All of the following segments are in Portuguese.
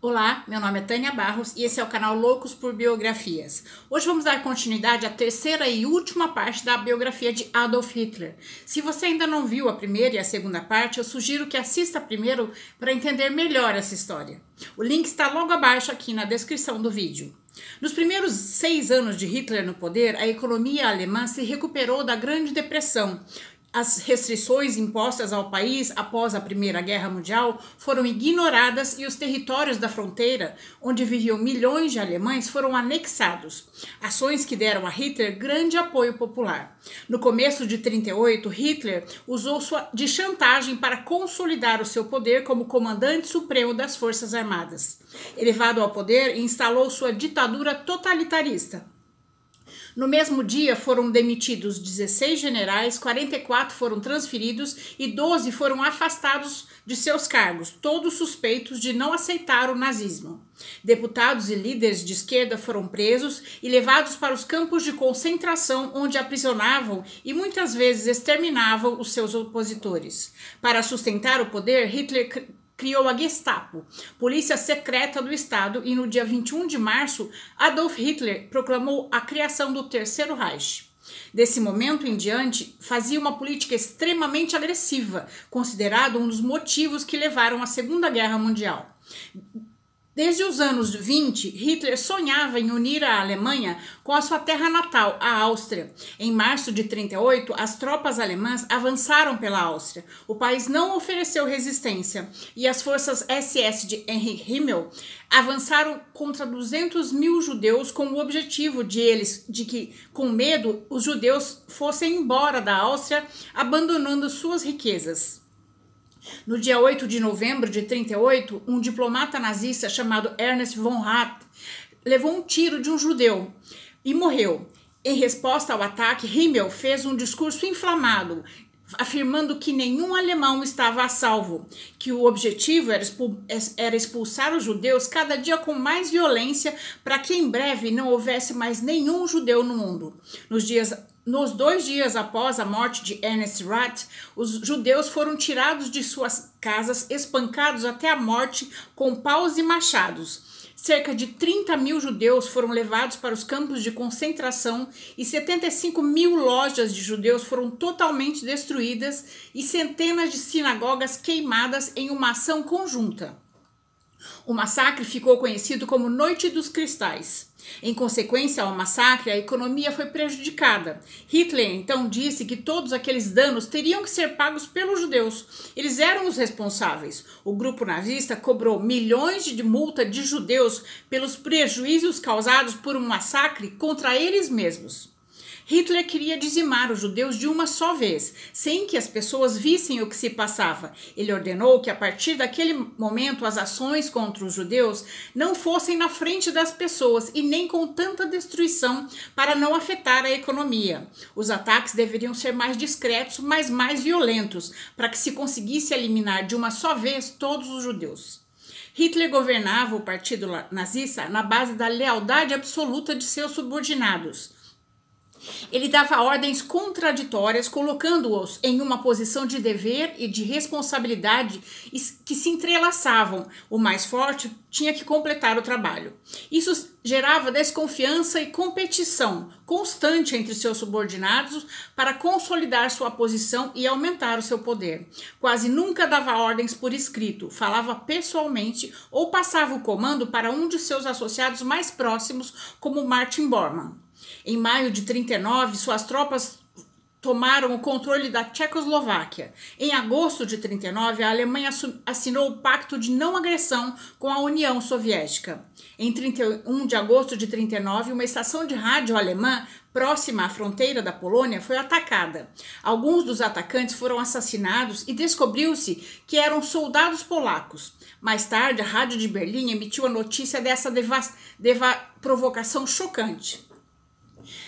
Olá, meu nome é Tânia Barros e esse é o canal Loucos por Biografias. Hoje vamos dar continuidade à terceira e última parte da biografia de Adolf Hitler. Se você ainda não viu a primeira e a segunda parte, eu sugiro que assista primeiro para entender melhor essa história. O link está logo abaixo aqui na descrição do vídeo. Nos primeiros seis anos de Hitler no poder, a economia alemã se recuperou da Grande Depressão as restrições impostas ao país após a Primeira Guerra Mundial foram ignoradas e os territórios da fronteira, onde viviam milhões de alemães, foram anexados. Ações que deram a Hitler grande apoio popular. No começo de 38, Hitler usou sua, de chantagem para consolidar o seu poder como comandante supremo das Forças Armadas. Elevado ao poder, instalou sua ditadura totalitarista. No mesmo dia foram demitidos 16 generais, 44 foram transferidos e 12 foram afastados de seus cargos, todos suspeitos de não aceitar o nazismo. Deputados e líderes de esquerda foram presos e levados para os campos de concentração, onde aprisionavam e muitas vezes exterminavam os seus opositores. Para sustentar o poder, Hitler criou a Gestapo, polícia secreta do Estado, e no dia 21 de março, Adolf Hitler proclamou a criação do Terceiro Reich. Desse momento em diante, fazia uma política extremamente agressiva, considerado um dos motivos que levaram à Segunda Guerra Mundial. Desde os anos 20, Hitler sonhava em unir a Alemanha com a sua terra natal, a Áustria. Em março de 38, as tropas alemãs avançaram pela Áustria. O país não ofereceu resistência e as forças SS de Heinrich Himmel avançaram contra 200 mil judeus com o objetivo de eles, de que, com medo, os judeus fossem embora da Áustria, abandonando suas riquezas. No dia 8 de novembro de 38, um diplomata nazista chamado Ernest von Hart levou um tiro de um judeu e morreu. Em resposta ao ataque, Himmel fez um discurso inflamado, afirmando que nenhum alemão estava a salvo, que o objetivo era expulsar os judeus cada dia com mais violência para que em breve não houvesse mais nenhum judeu no mundo. Nos dias nos dois dias após a morte de Ernest Rath, os judeus foram tirados de suas casas, espancados até a morte com paus e machados. Cerca de 30 mil judeus foram levados para os campos de concentração e 75 mil lojas de judeus foram totalmente destruídas e centenas de sinagogas queimadas em uma ação conjunta. O massacre ficou conhecido como Noite dos Cristais. Em consequência ao massacre, a economia foi prejudicada. Hitler então disse que todos aqueles danos teriam que ser pagos pelos judeus. Eles eram os responsáveis. O grupo nazista cobrou milhões de multa de judeus pelos prejuízos causados por um massacre contra eles mesmos. Hitler queria dizimar os judeus de uma só vez, sem que as pessoas vissem o que se passava. Ele ordenou que a partir daquele momento as ações contra os judeus não fossem na frente das pessoas e nem com tanta destruição para não afetar a economia. Os ataques deveriam ser mais discretos, mas mais violentos, para que se conseguisse eliminar de uma só vez todos os judeus. Hitler governava o partido nazista na base da lealdade absoluta de seus subordinados. Ele dava ordens contraditórias, colocando-os em uma posição de dever e de responsabilidade que se entrelaçavam. O mais forte tinha que completar o trabalho. Isso gerava desconfiança e competição constante entre seus subordinados para consolidar sua posição e aumentar o seu poder. Quase nunca dava ordens por escrito, falava pessoalmente ou passava o comando para um de seus associados mais próximos, como Martin Bormann. Em maio de 39, suas tropas tomaram o controle da Tchecoslováquia. Em agosto de 39, a Alemanha assinou o Pacto de Não Agressão com a União Soviética. Em 31 de agosto de 39, uma estação de rádio alemã próxima à fronteira da Polônia foi atacada. Alguns dos atacantes foram assassinados e descobriu-se que eram soldados polacos. Mais tarde, a rádio de Berlim emitiu a notícia dessa provocação chocante.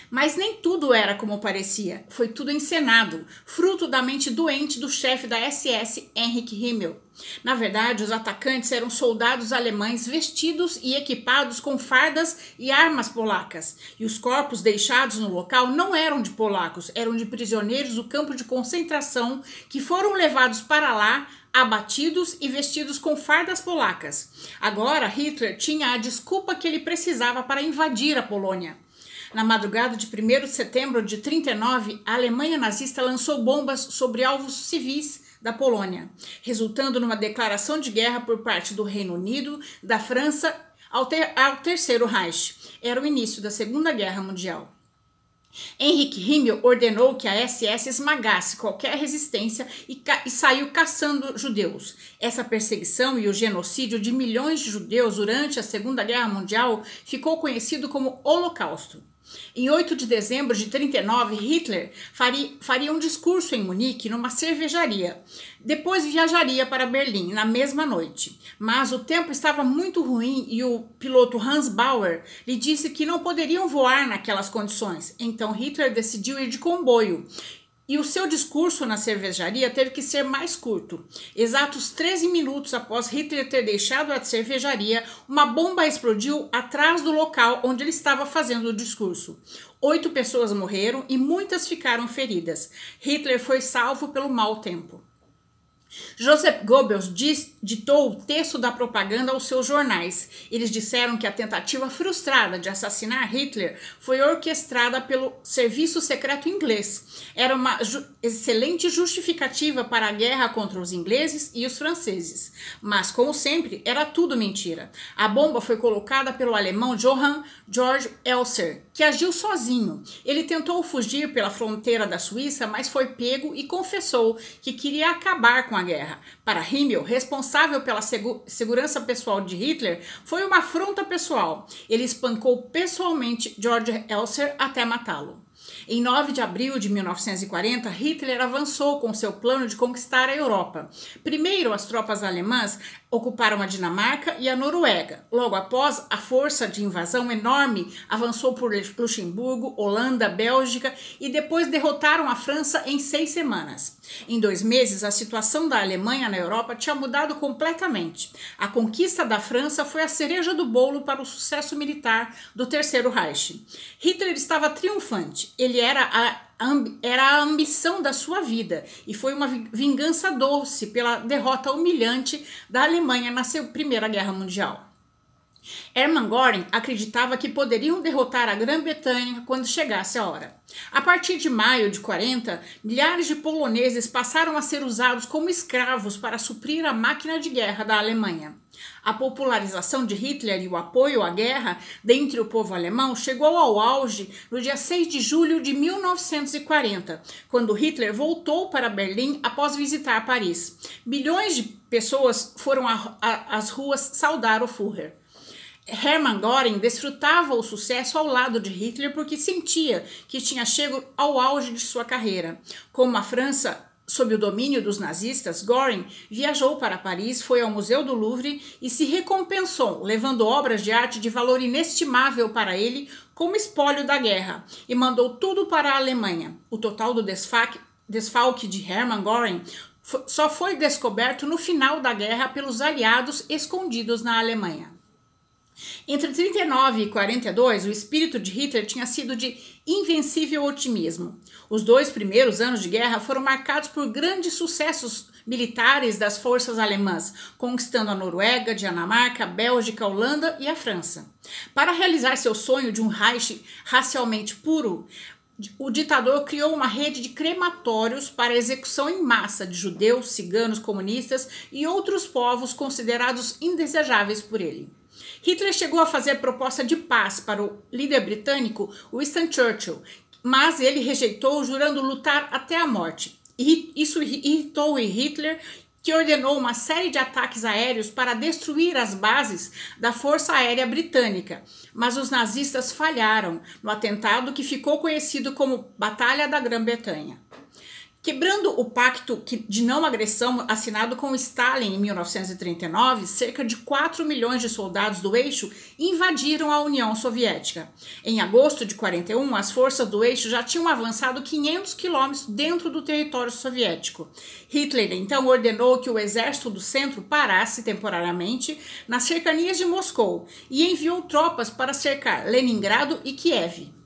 Mas nem tudo era como parecia, foi tudo encenado, fruto da mente doente do chefe da SS, Heinrich Himmel. Na verdade, os atacantes eram soldados alemães vestidos e equipados com fardas e armas polacas, e os corpos deixados no local não eram de polacos, eram de prisioneiros do campo de concentração que foram levados para lá abatidos e vestidos com fardas polacas. Agora Hitler tinha a desculpa que ele precisava para invadir a Polônia. Na madrugada de 1 de setembro de 39, a Alemanha nazista lançou bombas sobre alvos civis da Polônia, resultando numa declaração de guerra por parte do Reino Unido, da França ao, ter, ao Terceiro Reich. Era o início da Segunda Guerra Mundial. Henrik Himmel ordenou que a SS esmagasse qualquer resistência e, e, saiu caçando judeus. Essa perseguição e o genocídio de milhões de judeus durante a Segunda Guerra Mundial ficou conhecido como Holocausto. Em 8 de dezembro de 39, Hitler faria, faria um discurso em Munique numa cervejaria. Depois viajaria para Berlim na mesma noite. Mas o tempo estava muito ruim e o piloto Hans Bauer lhe disse que não poderiam voar naquelas condições. Então Hitler decidiu ir de comboio e o seu discurso na cervejaria teve que ser mais curto. Exatos 13 minutos após Hitler ter deixado a cervejaria, uma bomba explodiu atrás do local onde ele estava fazendo o discurso. Oito pessoas morreram e muitas ficaram feridas. Hitler foi salvo pelo mau tempo. Joseph Goebbels ditou o texto da propaganda aos seus jornais. Eles disseram que a tentativa frustrada de assassinar Hitler foi orquestrada pelo serviço secreto inglês. Era uma ju excelente justificativa para a guerra contra os ingleses e os franceses. Mas, como sempre, era tudo mentira. A bomba foi colocada pelo alemão Johann George Elser, que agiu sozinho. Ele tentou fugir pela fronteira da Suíça, mas foi pego e confessou que queria acabar com a guerra. Para Himmel, responsável pela segu segurança pessoal de Hitler, foi uma afronta pessoal. Ele espancou pessoalmente George Elser até matá-lo. Em 9 de abril de 1940, Hitler avançou com seu plano de conquistar a Europa. Primeiro, as tropas alemãs ocuparam a Dinamarca e a Noruega. Logo após, a força de invasão enorme avançou por Luxemburgo, Holanda, Bélgica e depois derrotaram a França em seis semanas. Em dois meses, a situação da Alemanha na Europa tinha mudado completamente. A conquista da França foi a cereja do bolo para o sucesso militar do Terceiro Reich. Hitler estava triunfante. Ele era a era a ambição da sua vida e foi uma vingança doce pela derrota humilhante da Alemanha na Primeira Guerra Mundial. Hermann Göring acreditava que poderiam derrotar a Grã-Bretanha quando chegasse a hora. A partir de maio de 40, milhares de poloneses passaram a ser usados como escravos para suprir a máquina de guerra da Alemanha. A popularização de Hitler e o apoio à guerra dentre o povo alemão chegou ao auge no dia 6 de julho de 1940, quando Hitler voltou para Berlim após visitar Paris. Bilhões de pessoas foram às ruas saudar o Führer. Hermann Göring desfrutava o sucesso ao lado de Hitler porque sentia que tinha chegado ao auge de sua carreira. Como a França sob o domínio dos nazistas, Göring viajou para Paris, foi ao Museu do Louvre e se recompensou, levando obras de arte de valor inestimável para ele como espólio da guerra, e mandou tudo para a Alemanha. O total do desfalque, desfalque de Hermann Göring só foi descoberto no final da guerra pelos aliados escondidos na Alemanha. Entre 39 e 42, o espírito de Hitler tinha sido de invencível otimismo. Os dois primeiros anos de guerra foram marcados por grandes sucessos militares das forças alemãs, conquistando a Noruega, Dinamarca, Bélgica, Holanda e a França. Para realizar seu sonho de um Reich racialmente puro, o ditador criou uma rede de crematórios para execução em massa de judeus, ciganos, comunistas e outros povos considerados indesejáveis por ele. Hitler chegou a fazer proposta de paz para o líder britânico Winston Churchill, mas ele rejeitou, jurando lutar até a morte. Isso irritou Hitler, que ordenou uma série de ataques aéreos para destruir as bases da Força Aérea Britânica. Mas os nazistas falharam no atentado que ficou conhecido como Batalha da Grã-Bretanha. Quebrando o pacto de não agressão assinado com Stalin em 1939, cerca de 4 milhões de soldados do eixo invadiram a União Soviética. Em agosto de 41, as forças do eixo já tinham avançado 500 quilômetros dentro do território soviético. Hitler então ordenou que o exército do centro parasse temporariamente nas cercanias de Moscou e enviou tropas para cercar Leningrado e Kiev.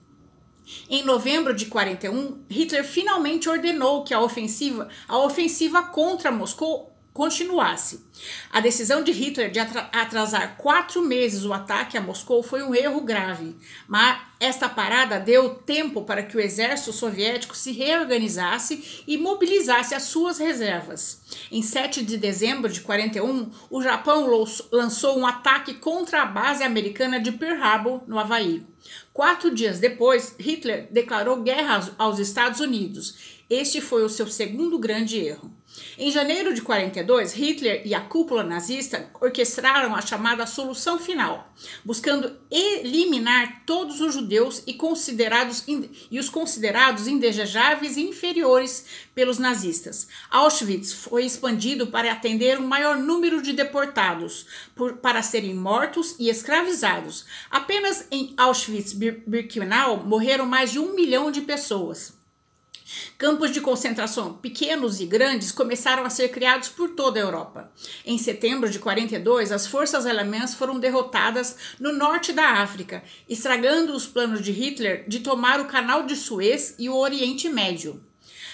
Em novembro de 41, Hitler finalmente ordenou que a ofensiva, a ofensiva contra Moscou continuasse. A decisão de Hitler de atrasar quatro meses o ataque a Moscou foi um erro grave, mas esta parada deu tempo para que o exército soviético se reorganizasse e mobilizasse as suas reservas. Em 7 de dezembro de 41, o Japão lançou um ataque contra a base americana de Pearl Harbor, no Havaí. Quatro dias depois, Hitler declarou guerra aos Estados Unidos. Este foi o seu segundo grande erro. Em janeiro de 42, Hitler e a cúpula nazista orquestraram a chamada solução final, buscando eliminar todos os judeus e, considerados, e os considerados indesejáveis e inferiores pelos nazistas. Auschwitz foi expandido para atender um maior número de deportados, por, para serem mortos e escravizados. Apenas em Auschwitz-Birkenau morreram mais de um milhão de pessoas. Campos de concentração pequenos e grandes começaram a ser criados por toda a Europa. Em setembro de 42, as forças alemãs foram derrotadas no norte da África, estragando os planos de Hitler de tomar o Canal de Suez e o Oriente Médio.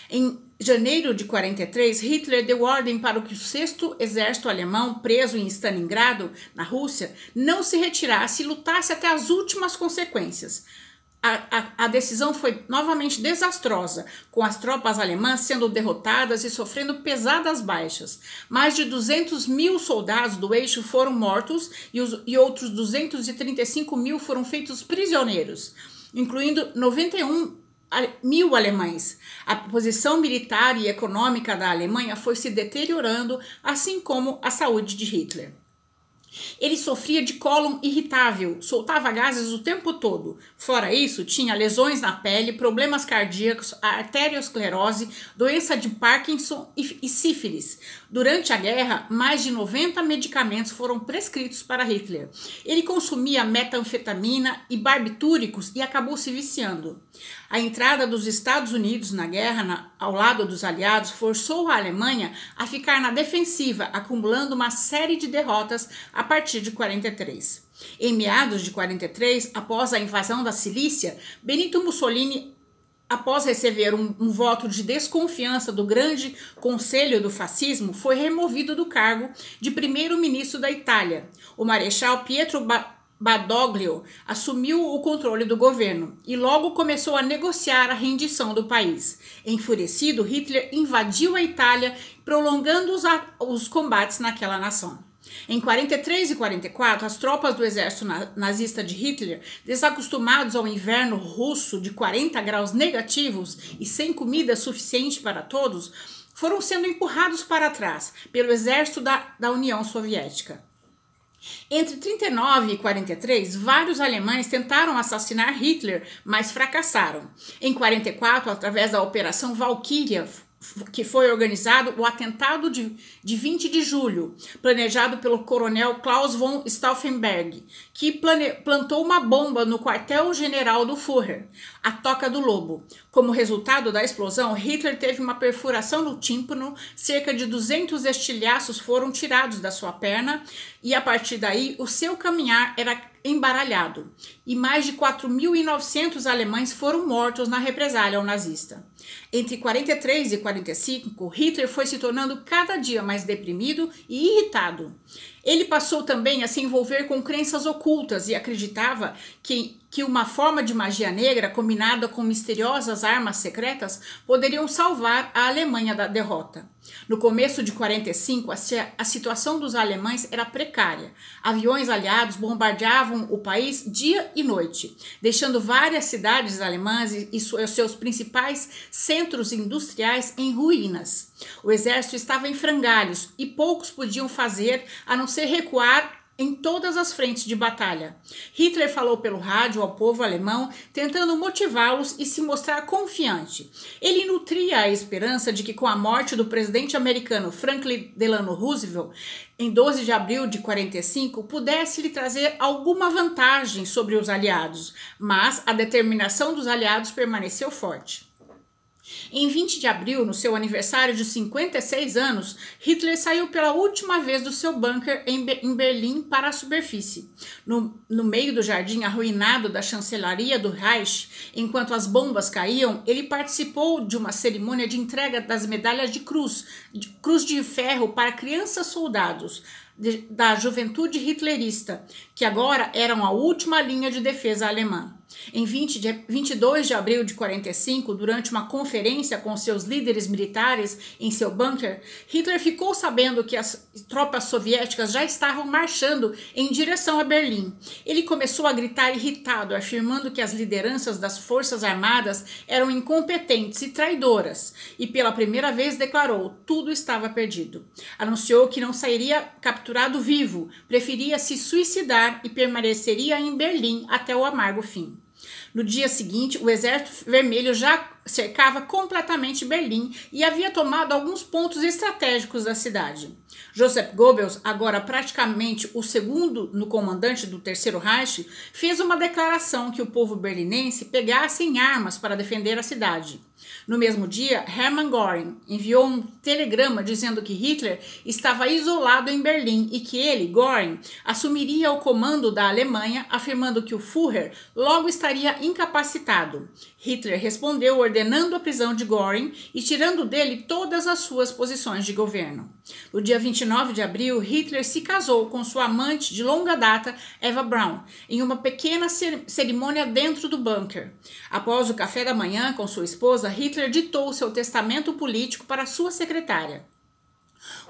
Em janeiro de 43, Hitler deu ordem para que o sexto exército alemão, preso em Stalingrado, na Rússia, não se retirasse e lutasse até as últimas consequências a, a, a, decisão foi novamente desastrosa, com as tropas alemãs sendo derrotadas e sofrendo pesadas baixas. Mais de 200 mil soldados do eixo foram mortos e, os, e outros 235 mil foram feitos prisioneiros, incluindo 91 mil alemães. A posição militar e econômica da Alemanha foi se deteriorando, assim como a saúde de Hitler. Ele sofria de cólon irritável, soltava gases o tempo todo. Fora isso, tinha lesões na pele, problemas cardíacos, arteriosclerose, doença de Parkinson e, sífilis. Durante a guerra, mais de 90 medicamentos foram prescritos para Hitler. Ele consumia metanfetamina e barbitúricos e acabou se viciando. A entrada dos Estados Unidos na guerra na, ao lado dos aliados forçou a Alemanha a ficar na defensiva, acumulando uma série de derrotas a partir de 43. Em meados de 43, após a invasão da Cilícia, Benito Mussolini após receber um, um, voto de desconfiança do grande conselho do fascismo, foi removido do cargo de primeiro-ministro da Itália. O marechal Pietro ba Badoglio assumiu o controle do governo e logo começou a negociar a rendição do país. Enfurecido, Hitler invadiu a Itália, prolongando os, os combates naquela nação. Em 43 e 44, as tropas do exército nazista de Hitler, desacostumados ao inverno russo de 40 graus negativos e sem comida suficiente para todos, foram sendo empurrados para trás pelo exército da, da União Soviética. Entre 39 e 43, vários alemães tentaram assassinar Hitler, mas fracassaram. Em 44, através da Operação Valkyria, que foi organizado o atentado de, de 20 de julho, planejado pelo coronel Klaus von Stauffenberg, que plane, plantou uma bomba no quartel-general do Führer, a Toca do Lobo. Como resultado da explosão, Hitler teve uma perfuração no tímpano, cerca de 200 estilhaços foram tirados da sua perna e a partir daí o seu caminhar era embaralhado e mais de 4.900 alemães foram mortos na represália ao nazista. Entre 43 e 45, Hitler foi se tornando cada dia mais deprimido e irritado. Ele passou também a se envolver com crenças ocultas e acreditava que, que uma forma de magia negra combinada com misteriosas armas secretas poderiam salvar a Alemanha da derrota. No começo de 45, a, situação dos alemães era precária. Aviões aliados bombardeavam o país dia e noite, deixando várias cidades alemãs e seus principais centros industriais em ruínas. O exército estava em frangalhos e poucos podiam fazer a não ser recuar em todas as frentes de batalha. Hitler falou pelo rádio ao povo alemão, tentando motivá-los e se mostrar confiante. Ele nutria a esperança de que, com a morte do presidente americano Franklin Delano Roosevelt, em 12 de abril de 45, pudesse lhe trazer alguma vantagem sobre os aliados, mas a determinação dos aliados permaneceu forte. Em 20 de abril, no seu aniversário de 56 anos, Hitler saiu pela última vez do seu bunker em, em Berlim para a superfície. No, no meio do jardim arruinado da chancelaria do Reich, enquanto as bombas caíam, ele participou de uma cerimônia de entrega das medalhas de cruz, de, cruz de ferro para crianças soldados, da juventude hitlerista, que agora eram a última linha de defesa alemã. Em 20 de, 22 de abril de 45, durante uma conferência com seus líderes militares em seu bunker, Hitler ficou sabendo que as tropas soviéticas já estavam marchando em direção a Berlim. Ele começou a gritar irritado, afirmando que as lideranças das forças armadas eram incompetentes e traidoras, e pela primeira vez declarou: tudo estava perdido. Anunciou que não sairia capturado vivo, preferia se suicidar e permaneceria em Berlim até o amargo fim. No dia seguinte, o Exército Vermelho já cercava completamente Berlim e havia tomado alguns pontos estratégicos da cidade. Joseph Goebbels, agora praticamente o segundo no comandante do Terceiro Reich, fez uma declaração que o povo berlinense pegasse em armas para defender a cidade. No mesmo dia, Hermann Göring enviou um telegrama dizendo que Hitler estava isolado em Berlim e que ele, Göring, assumiria o comando da Alemanha, afirmando que o Führer logo estaria incapacitado. Hitler respondeu ordenando a prisão de Göring e tirando dele todas as suas posições de governo. No dia 29 de abril, Hitler se casou com sua amante de longa data, Eva Braun, em uma pequena cerimônia dentro do bunker. Após o café da manhã com sua esposa, Hitler ditou seu testamento político para sua secretária.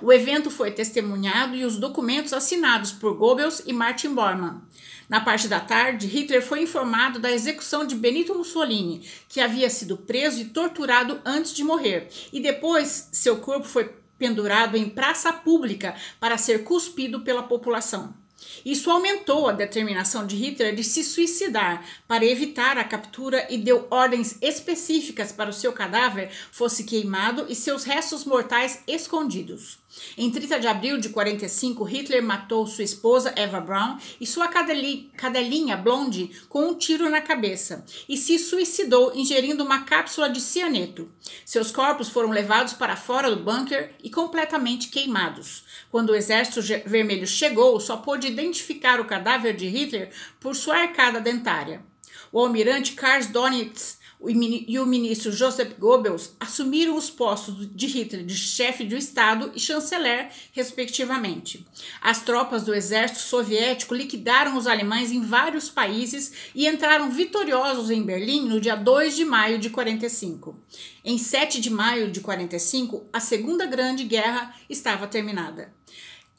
O evento foi testemunhado e os documentos assinados por Goebbels e Martin Bormann. Na parte da tarde, Hitler foi informado da execução de Benito Mussolini, que havia sido preso e torturado antes de morrer, e depois seu corpo foi pendurado em praça pública para ser cuspido pela população. Isso aumentou a determinação de Hitler de se suicidar para evitar a captura e deu ordens específicas para o seu cadáver fosse queimado e seus restos mortais escondidos. Em 30 de abril de 45, Hitler matou sua esposa Eva Braun e sua cadelinha Blonde com um tiro na cabeça e se suicidou ingerindo uma cápsula de cianeto. Seus corpos foram levados para fora do bunker e completamente queimados. Quando o exército vermelho chegou, só pôde identificar o cadáver de Hitler por sua arcada dentária. O almirante Karl Donitz e o ministro Joseph Goebbels assumiram os postos de Hitler de chefe do Estado e chanceler, respectivamente. As tropas do exército soviético liquidaram os alemães em vários países e entraram vitoriosos em Berlim no dia 2 de maio de 45. Em 7 de maio de 45, a Segunda Grande Guerra estava terminada.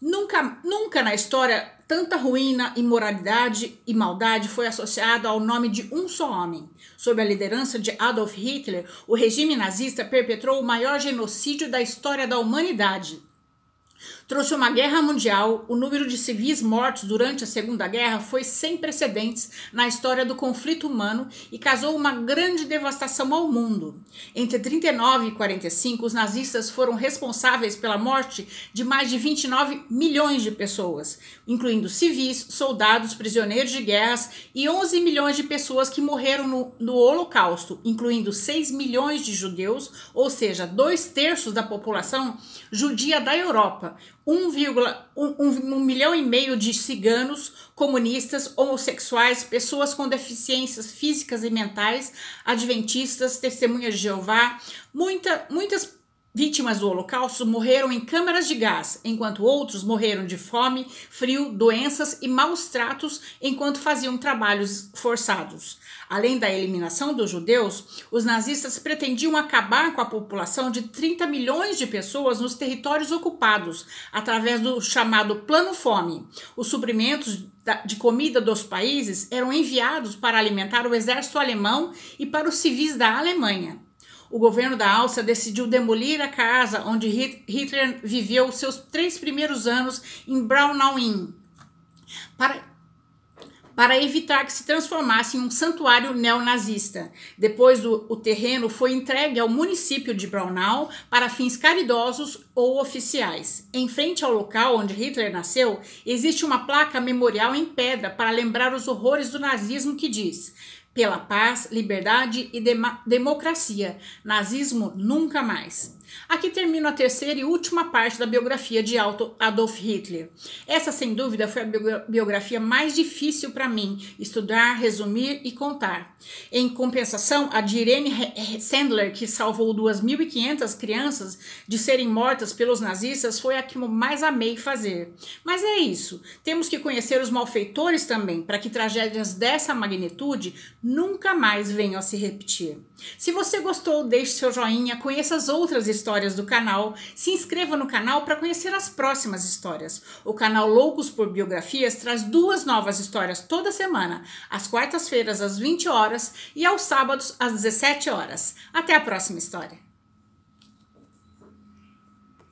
Nunca, nunca na história tanta ruína, imoralidade e maldade foi associada ao nome de um só homem. Sob a liderança de Adolf Hitler, o regime nazista perpetrou o maior genocídio da história da humanidade trouxe uma guerra mundial, o número de civis mortos durante a Segunda Guerra foi sem precedentes na história do conflito humano e causou uma grande devastação ao mundo. Entre 39 e 45, os nazistas foram responsáveis pela morte de mais de 29 milhões de pessoas, incluindo civis, soldados, prisioneiros de guerras e 11 milhões de pessoas que morreram no, no Holocausto, incluindo 6 milhões de judeus, ou seja, dois terços da população judia da Europa, 1,1 milhão e meio de ciganos, comunistas, homossexuais, pessoas com deficiências físicas e mentais, adventistas, testemunhas de Jeová, muita, muitas Vítimas do Holocausto morreram em câmaras de gás, enquanto outros morreram de fome, frio, doenças e maus tratos enquanto faziam trabalhos forçados. Além da eliminação dos judeus, os nazistas pretendiam acabar com a população de 30 milhões de pessoas nos territórios ocupados, através do chamado Plano Fome. Os suprimentos de comida dos países eram enviados para alimentar o exército alemão e para os civis da Alemanha o governo da Áustria decidiu demolir a casa onde Hitler viveu seus três primeiros anos em Braunau-Inn, para, para evitar que se transformasse em um santuário neonazista. Depois, o terreno foi entregue ao município de Braunau para fins caridosos ou oficiais. Em frente ao local onde Hitler nasceu, existe uma placa memorial em pedra para lembrar os horrores do nazismo que diz pela paz, liberdade e democracia. Nazismo nunca mais. Aqui termino a terceira e última parte da biografia de Adolf Hitler. Essa, sem dúvida, foi a biografia mais difícil para mim estudar, resumir e contar. Em compensação, a de Irene Sandler, que salvou 2.500 crianças de serem mortas pelos nazistas, foi a que eu mais amei fazer. Mas é isso. Temos que conhecer os malfeitores também, para que tragédias dessa magnitude nunca mais venham a se repetir. Se você gostou, deixe seu joinha, conheça as outras histórias histórias do canal, se inscreva no canal para conhecer as próximas histórias. O canal Loucos por Biografias traz duas novas histórias toda semana, às quartas-feiras às 20 horas e aos sábados às 17 horas. Até a próxima história.